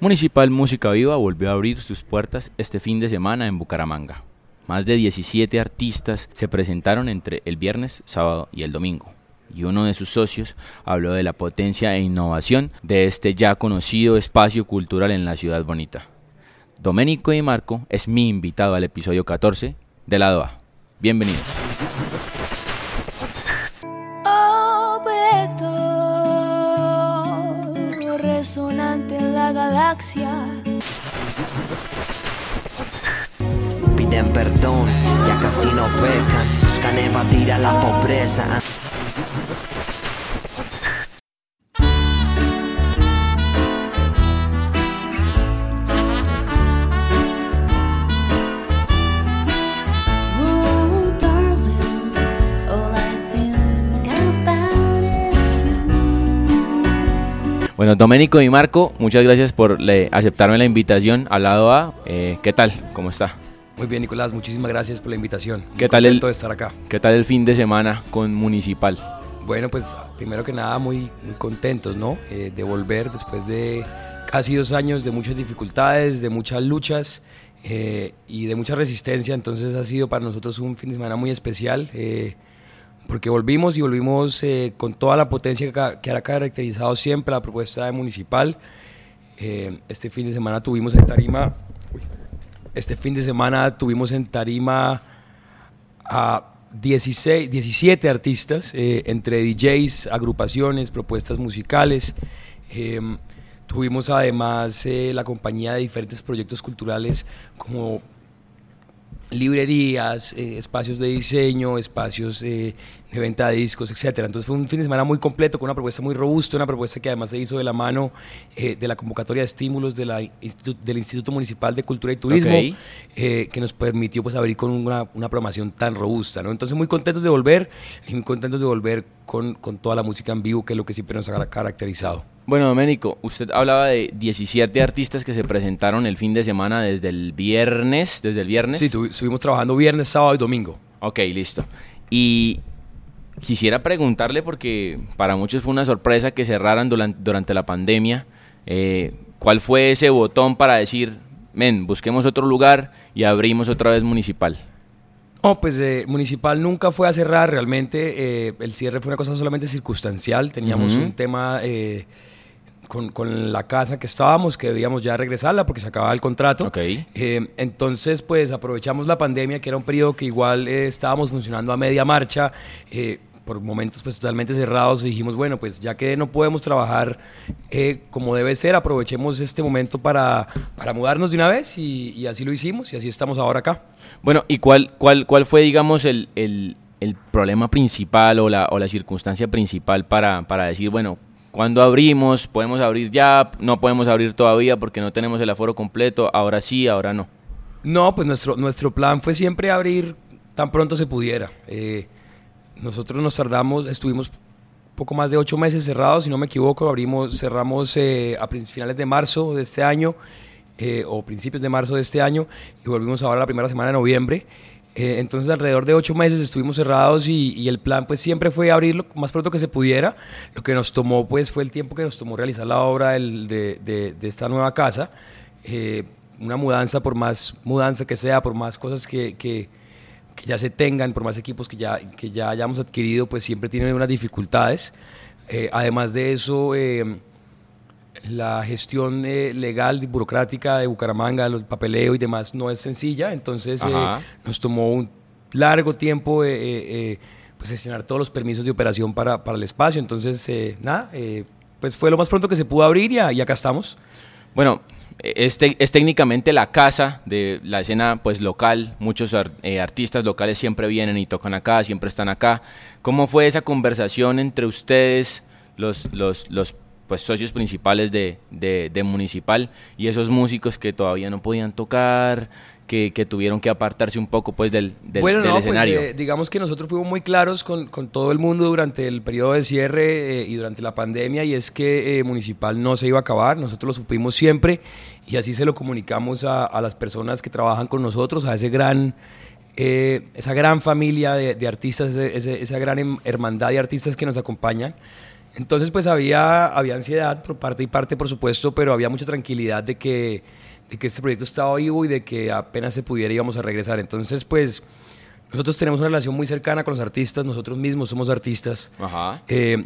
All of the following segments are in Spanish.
Municipal Música Viva volvió a abrir sus puertas este fin de semana en Bucaramanga. Más de 17 artistas se presentaron entre el viernes, sábado y el domingo. Y uno de sus socios habló de la potencia e innovación de este ya conocido espacio cultural en la ciudad bonita. Doménico y Marco es mi invitado al episodio 14 de Lado A. Bienvenidos. Resonante en la galaxia. Piden perdón, ya casi no pecan, buscan evadir a la pobreza. Bueno, Doménico y Marco, muchas gracias por le- aceptarme la invitación al lado A. Eh, ¿Qué tal? ¿Cómo está? Muy bien, Nicolás, muchísimas gracias por la invitación. Muy ¿Qué tal el- de estar acá? ¿Qué tal el fin de semana con Municipal? Bueno, pues primero que nada muy, muy contentos, ¿no? Eh, de volver después de casi dos años de muchas dificultades, de muchas luchas eh, y de mucha resistencia. Entonces ha sido para nosotros un fin de semana muy especial eh, porque volvimos y volvimos eh, con toda la potencia que, ha caracterizado siempre la propuesta de Municipal. Eh, este fin de semana tuvimos en Tarima, este fin de semana tuvimos en Tarima a 16, 17 artistas, eh, entre DJs, agrupaciones, propuestas musicales. Eh, tuvimos además la compañía de diferentes proyectos culturales como librerías, eh, espacios de diseño, espacios eh, de venta de discos, etcétera. Entonces fue un fin de semana muy completo, con una propuesta muy robusta, una propuesta que además se hizo de la mano eh, de la convocatoria de estímulos de la institu- del Instituto Municipal de Cultura y Turismo, eh, que nos permitió pues abrir con una, una programación tan robusta. ¿no? Entonces muy contentos de volver y muy contentos de volver con, con toda la música en vivo, que es lo que siempre nos ha caracterizado. Bueno, Doménico, usted hablaba de 17 artistas que se presentaron el fin de semana desde el viernes, desde el viernes. Sí, tuvi- estuvimos trabajando viernes, sábado y domingo. Ok, listo. Y quisiera preguntarle, porque para muchos fue una sorpresa que cerraran durante, durante la pandemia, eh, ¿cuál fue ese botón para decir, men, busquemos otro lugar y abrimos otra vez municipal? No, pues eh, Municipal nunca fue a cerrar, realmente eh, el cierre fue una cosa solamente circunstancial, teníamos un tema eh, con, con la casa que estábamos, que debíamos ya regresarla porque se acababa el contrato. Eh, entonces, pues aprovechamos la pandemia, que era un periodo que igual eh, estábamos funcionando a media marcha, eh, por momentos pues totalmente cerrados, y dijimos, bueno, pues ya que no podemos trabajar eh, como debe ser, aprovechemos este momento para, para mudarnos de una vez, y, y así lo hicimos, y así estamos ahora acá. Bueno, ¿y cuál, cuál, cuál fue, digamos, el, el- el problema principal o la, o la circunstancia principal para, para decir, bueno, cuando abrimos? ¿Podemos abrir ya? ¿No podemos abrir todavía porque no tenemos el aforo completo? Ahora sí, ahora no. No, pues nuestro, nuestro plan fue siempre abrir tan pronto se pudiera. Eh, nosotros nos tardamos, estuvimos poco más de ocho meses cerrados, si no me equivoco, abrimos, cerramos eh, a finales de marzo de este año eh, o principios de marzo de este año y volvimos ahora la primera semana de noviembre. Eh, entonces alrededor de ocho meses estuvimos cerrados y, y el plan pues siempre fue abrirlo más pronto que se pudiera. Lo que nos tomó pues fue el tiempo que nos tomó realizar la obra del- de, de- de esta nueva casa. Eh, una mudanza, por más mudanza que sea, por más cosas que, que- que ya se tengan, por más equipos que ya, que ya hayamos adquirido, pues siempre tienen unas dificultades. Eh, además de eso, eh, la gestión eh, legal y burocrática de Bucaramanga, el papeleo y demás, no es sencilla. Entonces, eh, nos tomó un largo tiempo eh, eh, pues gestionar todos los permisos de operación para, para el espacio. Entonces, eh, nada, pues fue lo más pronto que se pudo abrir y, y acá estamos. Bueno, es, te- es técnicamente la casa de la escena pues local. Muchos ar- eh, artistas locales siempre vienen y tocan acá, siempre están acá. ¿Cómo fue esa conversación entre ustedes, los, los, los pues, socios principales de, de- de Municipal, y esos músicos que todavía no podían tocar, que, que tuvieron que apartarse un poco pues del, del, bueno, del no, pues escenario? eh, digamos que nosotros fuimos muy claros con, con todo el mundo durante el periodo de cierre eh, y durante la pandemia y es que eh, Municipal no se iba a acabar, nosotros lo supimos siempre y así se lo comunicamos a, a las personas que trabajan con nosotros, a ese gran, eh, esa gran familia de, de artistas, ese- ese- esa gran em- hermandad de artistas que nos acompañan. Entonces, pues había, había ansiedad por parte y parte, por supuesto, pero había mucha tranquilidad de que, de que este proyecto estaba vivo y de que apenas se pudiera íbamos a regresar. Entonces, pues nosotros tenemos una relación muy cercana con los artistas, nosotros mismos somos artistas. Ajá. Eh,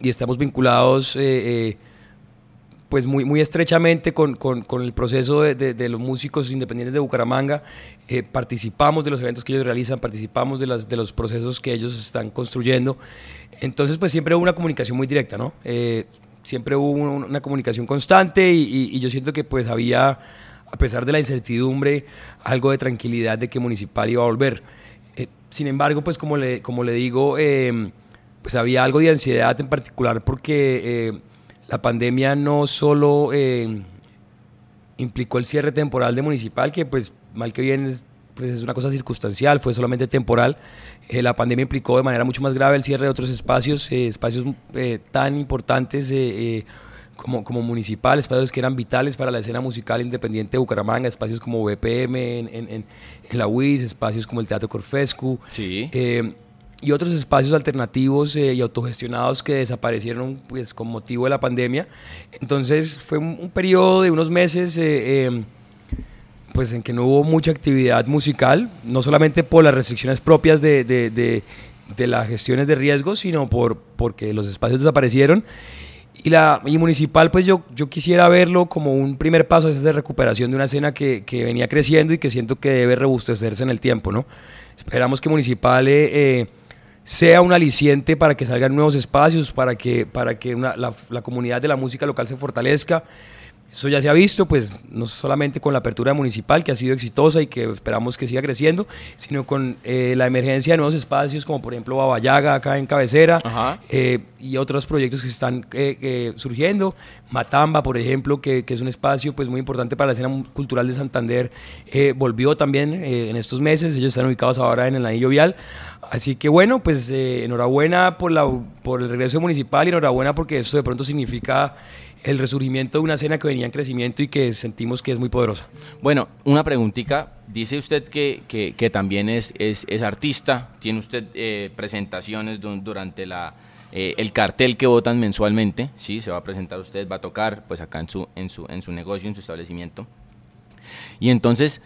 y estamos vinculados eh, eh, pues muy, muy estrechamente con, con- con el proceso de, de- de los músicos independientes de Bucaramanga. Eh, participamos de los eventos que ellos realizan, participamos de, las, de los procesos que ellos están construyendo. Entonces, pues siempre hubo una comunicación muy directa, ¿no? Eh, siempre hubo un- una comunicación constante y, y- y yo siento que pues había, a pesar de la incertidumbre, algo de tranquilidad de que Municipal iba a volver. Eh, sin embargo, pues como le, como le digo, eh, pues había algo de ansiedad en particular porque eh, la pandemia no solo eh, implicó el cierre temporal de municipal, que pues mal que bien es, pues, es una cosa circunstancial, fue solamente temporal. Eh, la pandemia implicó de manera mucho más grave el cierre de otros espacios, eh, espacios eh, tan importantes como, como municipal, espacios que eran vitales para la escena musical independiente de Bucaramanga, espacios como BPM en, en- en- en la UIS, espacios como el Teatro Corfescu. Sí. Y otros espacios alternativos eh, y autogestionados que desaparecieron pues, con motivo de la pandemia. Entonces fue un, un periodo de unos meses eh, eh, pues, en que no hubo mucha actividad musical, no solamente por las restricciones propias de, de, de- de las gestiones de riesgo, sino por, porque los espacios desaparecieron. Y, la, y municipal, pues yo, yo quisiera verlo como un primer paso esa recuperación de una escena que, que venía creciendo y que siento que debe robustecerse en el tiempo, ¿no? Esperamos que municipal eh, eh, sea un aliciente para que salgan nuevos espacios, para que, para que una- la, la comunidad de la música local se fortalezca. Eso ya se ha visto, pues no solamente con la apertura municipal, que ha sido exitosa y que esperamos que siga creciendo, sino con eh, la emergencia de nuevos espacios, como por ejemplo Babayaga, acá en Cabecera, eh, y otros proyectos que están eh, eh, surgiendo. Matamba, por ejemplo, que, que es un espacio pues, muy importante para la escena cultural de Santander, volvió también en estos meses. Ellos están ubicados ahora en el anillo vial. Así que bueno, pues enhorabuena por, la, por el regreso municipal y enhorabuena porque esto de pronto significa el resurgimiento de una escena que venía en crecimiento y que sentimos que es muy poderosa. Bueno, una preguntita. Dice usted que, que- también es, es, artista. Tiene usted eh, presentaciones du- durante la, eh, el cartel que votan mensualmente. Sí, se va a presentar usted, va a tocar pues acá en su, en su, en su negocio, en su establecimiento. Y entonces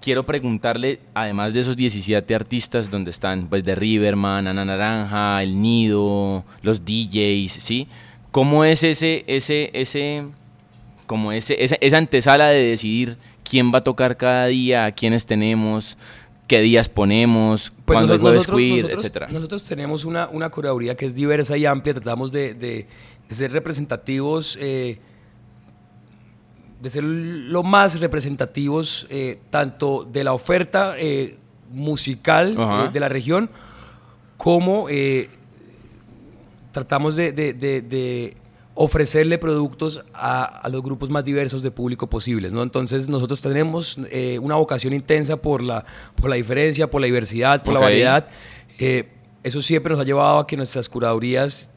quiero preguntarle, además de esos 17 artistas donde están pues de Riverman, Ana Naranja, El Nido, los DJs, ¿sí? ¿Cómo es ese, ese, ese, como ese, esa, esa antesala de decidir quién va a tocar cada día, a quiénes tenemos, qué días ponemos, Pues cuándo es noso- jueves nosotros, queer, nosotros- etcétera? nosotros tenemos una, una curaduría que es diversa y amplia, tratamos de, de- de ser representativos, eh, de ser lo más representativos eh, tanto de la oferta eh, musical eh, de la región como eh, tratamos de, de- de- de ofrecerle productos a, a los grupos más diversos de público posibles, ¿no? Entonces nosotros tenemos eh, una vocación intensa por la, por la diferencia, por la diversidad, por la variedad. Eh, eso siempre nos ha llevado a que nuestras curadurías,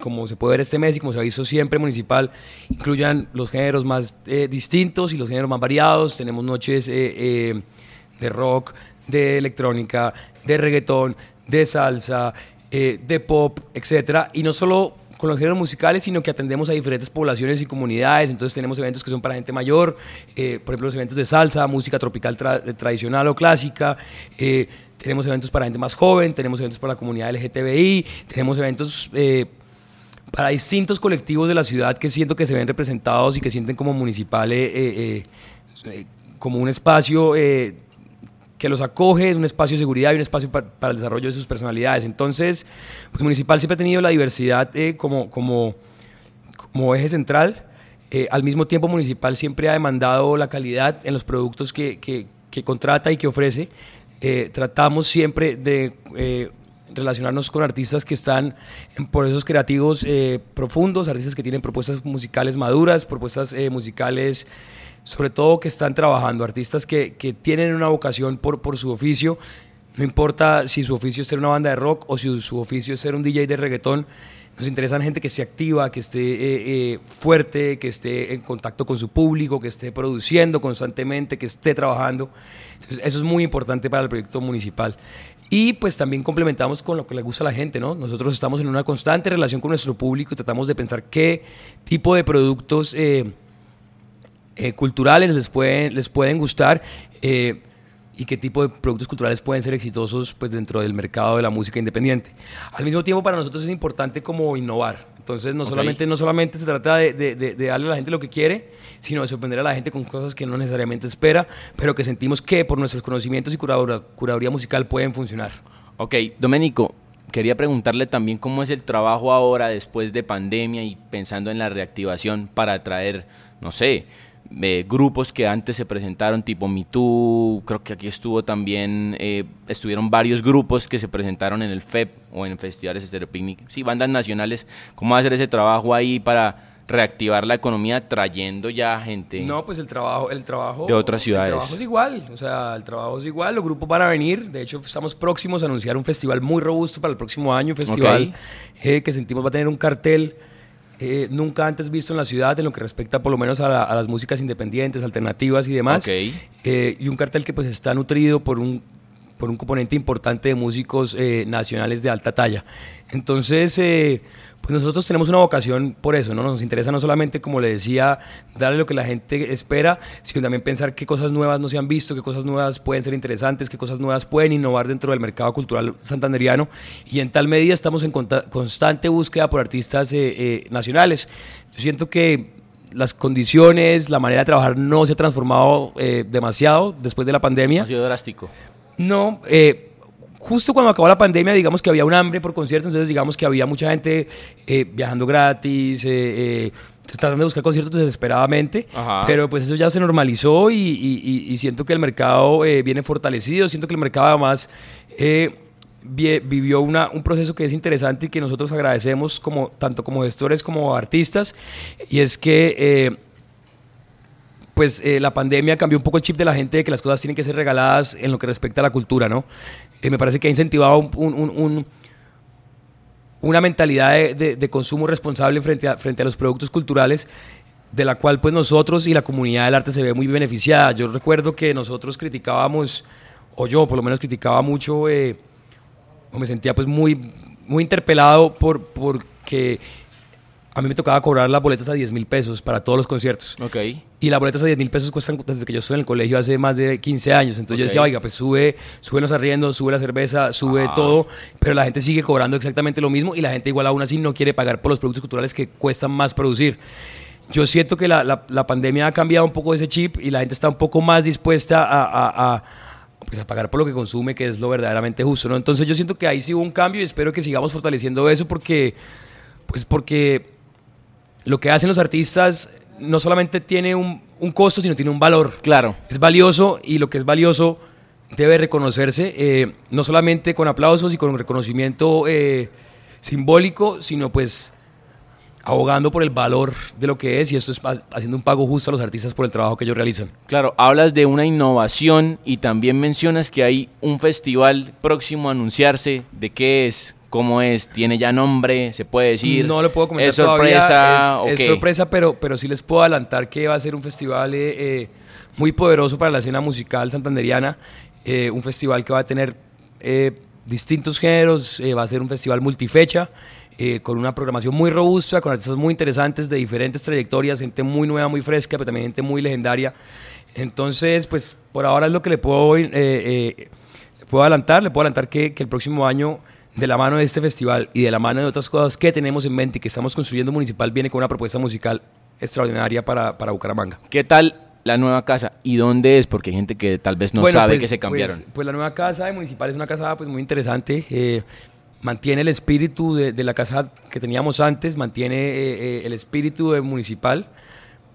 como se puede ver este mes y como se ha visto siempre municipal, incluyan los géneros más eh, distintos y los géneros más variados. Tenemos noches eh, de rock, de electrónica, de reggaetón, de salsa, eh, de pop, etcétera, y no solo con los géneros musicales, sino que atendemos a diferentes poblaciones y comunidades. Entonces tenemos eventos que son para gente mayor, eh, por ejemplo los eventos de salsa, música tropical eh, tradicional o clásica. tenemos eventos para gente más joven, tenemos eventos para la comunidad LGTBI, tenemos eventos para distintos colectivos de la ciudad que siento que se ven representados y que sienten como municipal eh, como un espacio que los acoge, un espacio de seguridad y un espacio pa- para el desarrollo de sus personalidades. Entonces, pues Municipal siempre ha tenido la diversidad eh, como, como, como eje central. Eh, al mismo tiempo, Municipal siempre ha demandado la calidad en los productos que, que- contrata y que ofrece. Eh, tratamos siempre de relacionarnos con artistas que están en procesos creativos eh, profundos, artistas que tienen propuestas musicales maduras, propuestas eh, musicales sobre todo que están trabajando, artistas que, que tienen una vocación por, por su oficio, no importa si su oficio es ser una banda de rock o si su oficio es ser un DJ de reggaetón, nos interesan gente que esté activa, que esté eh, eh, fuerte, que esté en contacto con su público, que esté produciendo constantemente, que esté trabajando. Entonces, eso es muy importante para el proyecto municipal. Y pues también complementamos con lo que le gusta a la gente, ¿no? Nosotros estamos en una constante relación con nuestro público y tratamos de pensar qué tipo de productos eh, eh, culturales les pueden, les pueden gustar eh, y qué tipo de productos culturales pueden ser exitosos pues, dentro del mercado de la música independiente. Al mismo tiempo, para nosotros es importante como innovar. Entonces, no, solamente, no solamente se trata de, de- de- de darle a la gente lo que quiere, sino de sorprender a la gente con cosas que no necesariamente espera, pero que sentimos que por nuestros conocimientos y curadora- curaduría musical pueden funcionar. Ok, Domenico, quería preguntarle también cómo es el trabajo ahora después de pandemia y pensando en la reactivación para atraer, no sé, eh, grupos que antes se presentaron tipo Me Too, creo que aquí estuvo también, eh, estuvieron varios grupos que se presentaron en el FEP o en festivales Stereo Picnic, sí, bandas nacionales, ¿cómo va a hacer ese trabajo ahí para reactivar la economía trayendo ya gente? No, pues el trabajo, el trabajo De otras ciudades. El trabajo es igual, o sea, el trabajo es igual. Los grupos van a venir. De hecho, estamos próximos a anunciar un festival muy robusto para el próximo año, un festival eh, que sentimos va a tener un cartel eh, nunca antes visto en la ciudad en lo que respecta por lo menos a, la- a las músicas independientes, alternativas y demás. Eh, y un cartel que pues está nutrido por un por un componente importante de músicos eh, nacionales de alta talla. Entonces, eh, pues nosotros tenemos una vocación por eso, ¿no? Nos interesa no solamente, como le decía, darle lo que la gente espera, sino también pensar qué cosas nuevas no se han visto, qué cosas nuevas pueden ser interesantes, qué cosas nuevas pueden innovar dentro del mercado cultural santanderiano. Y en tal medida estamos en constante búsqueda por artistas eh, eh, nacionales. Yo siento que las condiciones, la manera de trabajar no se ha transformado eh, demasiado después de la pandemia. Ha sido drástico. No, eh, justo cuando acabó la pandemia, digamos que había un hambre por conciertos, entonces digamos que había mucha gente eh, viajando gratis, eh, eh, tratando de buscar conciertos desesperadamente, Ajá. pero pues eso ya se normalizó y, y- y- y siento que el mercado viene fortalecido, siento que el mercado además vivió una, un proceso que es interesante y que nosotros agradecemos como, tanto como gestores como artistas, y es que... pues eh, la pandemia cambió un poco el chip de la gente de que las cosas tienen que ser regaladas en lo que respecta a la cultura, ¿no? Eh, me parece que ha incentivado un- un- un- un- una mentalidad de, de- de consumo responsable frente a, frente a los productos culturales, de la cual pues nosotros y la comunidad del arte se ve muy beneficiada. Yo recuerdo que nosotros criticábamos, o yo por lo menos criticaba mucho, eh, o me sentía pues muy, muy interpelado por, porque a mí me tocaba cobrar las boletas a 10 mil pesos para todos los conciertos. Ok. Y las boletas a 10 mil pesos cuestan desde que yo estoy en el colegio hace más de 15 años. Entonces yo Ok. decía, oiga, pues sube, sube los arriendos, sube la cerveza, sube Ah. todo, pero la gente sigue cobrando exactamente lo mismo y la gente igual aún así no quiere pagar por los productos culturales que cuestan más producir. Yo siento que la, la- la pandemia ha cambiado un poco ese chip y la gente está un poco más dispuesta a, a- a, pues, a pagar por lo que consume, que es lo verdaderamente justo. ¿no? Entonces yo siento que ahí sí hubo un cambio y espero que sigamos fortaleciendo eso porque, pues porque lo que hacen los artistas no solamente tiene un, un costo, sino tiene un valor. Claro. Es valioso y lo que es valioso debe reconocerse, eh, no solamente con aplausos y con reconocimiento eh, simbólico, sino pues abogando por el valor de lo que es y esto es ha- haciendo un pago justo a los artistas por el trabajo que ellos realizan. Claro, hablas de una innovación y también mencionas que hay un festival próximo a anunciarse. ¿De qué es? ¿Cómo es? ¿Tiene ya nombre? ¿Se puede decir? No lo puedo comentar ¿Es sorpresa? todavía. ¿O Es, es sorpresa, pero, pero sí les puedo adelantar que va a ser un festival eh, eh, muy poderoso para la escena musical santanderiana. eh, un festival que va a tener distintos géneros. va a ser un festival multifecha. eh, con una programación muy robusta, con artistas muy interesantes de diferentes trayectorias, gente muy nueva, muy fresca, pero también gente muy legendaria. Entonces, pues por ahora es lo que le puedo, eh, eh, le puedo adelantar. Le puedo adelantar que, que el próximo año de la mano de este festival y de la mano de otras cosas que tenemos en mente y que estamos construyendo municipal, viene con una propuesta musical extraordinaria para, para Bucaramanga. ¿Qué tal la nueva casa? ¿Y dónde es? Porque hay gente que tal vez no Bueno, sabe pues- que se cambiaron. Pues, pues la nueva casa de municipal es una casa pues, muy interesante. eh, mantiene el espíritu de, de la casa que teníamos antes, mantiene eh, eh, el espíritu de municipal,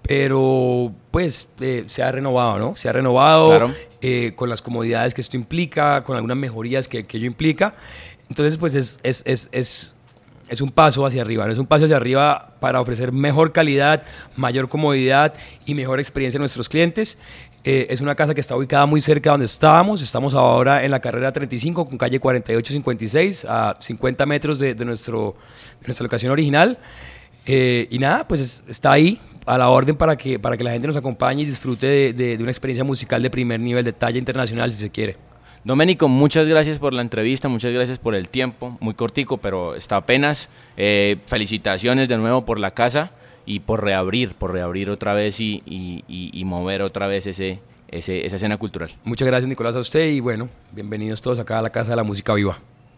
pero pues eh, se ha renovado, ¿no? Se ha renovado Claro. eh, con las comodidades que esto implica, con algunas mejorías que, que ello implica. Entonces, pues es, es, es, es, es un paso hacia arriba. Es un paso hacia arriba para ofrecer mejor calidad, mayor comodidad y mejor experiencia a nuestros clientes. Eh, es una casa que está ubicada muy cerca de donde estábamos. Estamos ahora en la carrera 35 con calle 4856, a 50 metros de, de nuestro, de nuestra locación original. Eh, y nada, pues es- está ahí a la orden para que, para que la gente nos acompañe y disfrute de, de- de una experiencia musical de primer nivel, de talla internacional, si se quiere. Doménico, muchas gracias por la entrevista, muchas gracias por el tiempo, muy cortico, pero está apenas. Eh, felicitaciones de nuevo por la casa y por reabrir, por reabrir otra vez y, y- y- y mover otra vez ese, ese- esa escena cultural. Muchas gracias Nicolás a usted y bueno, bienvenidos todos acá a la Casa de la Música Viva.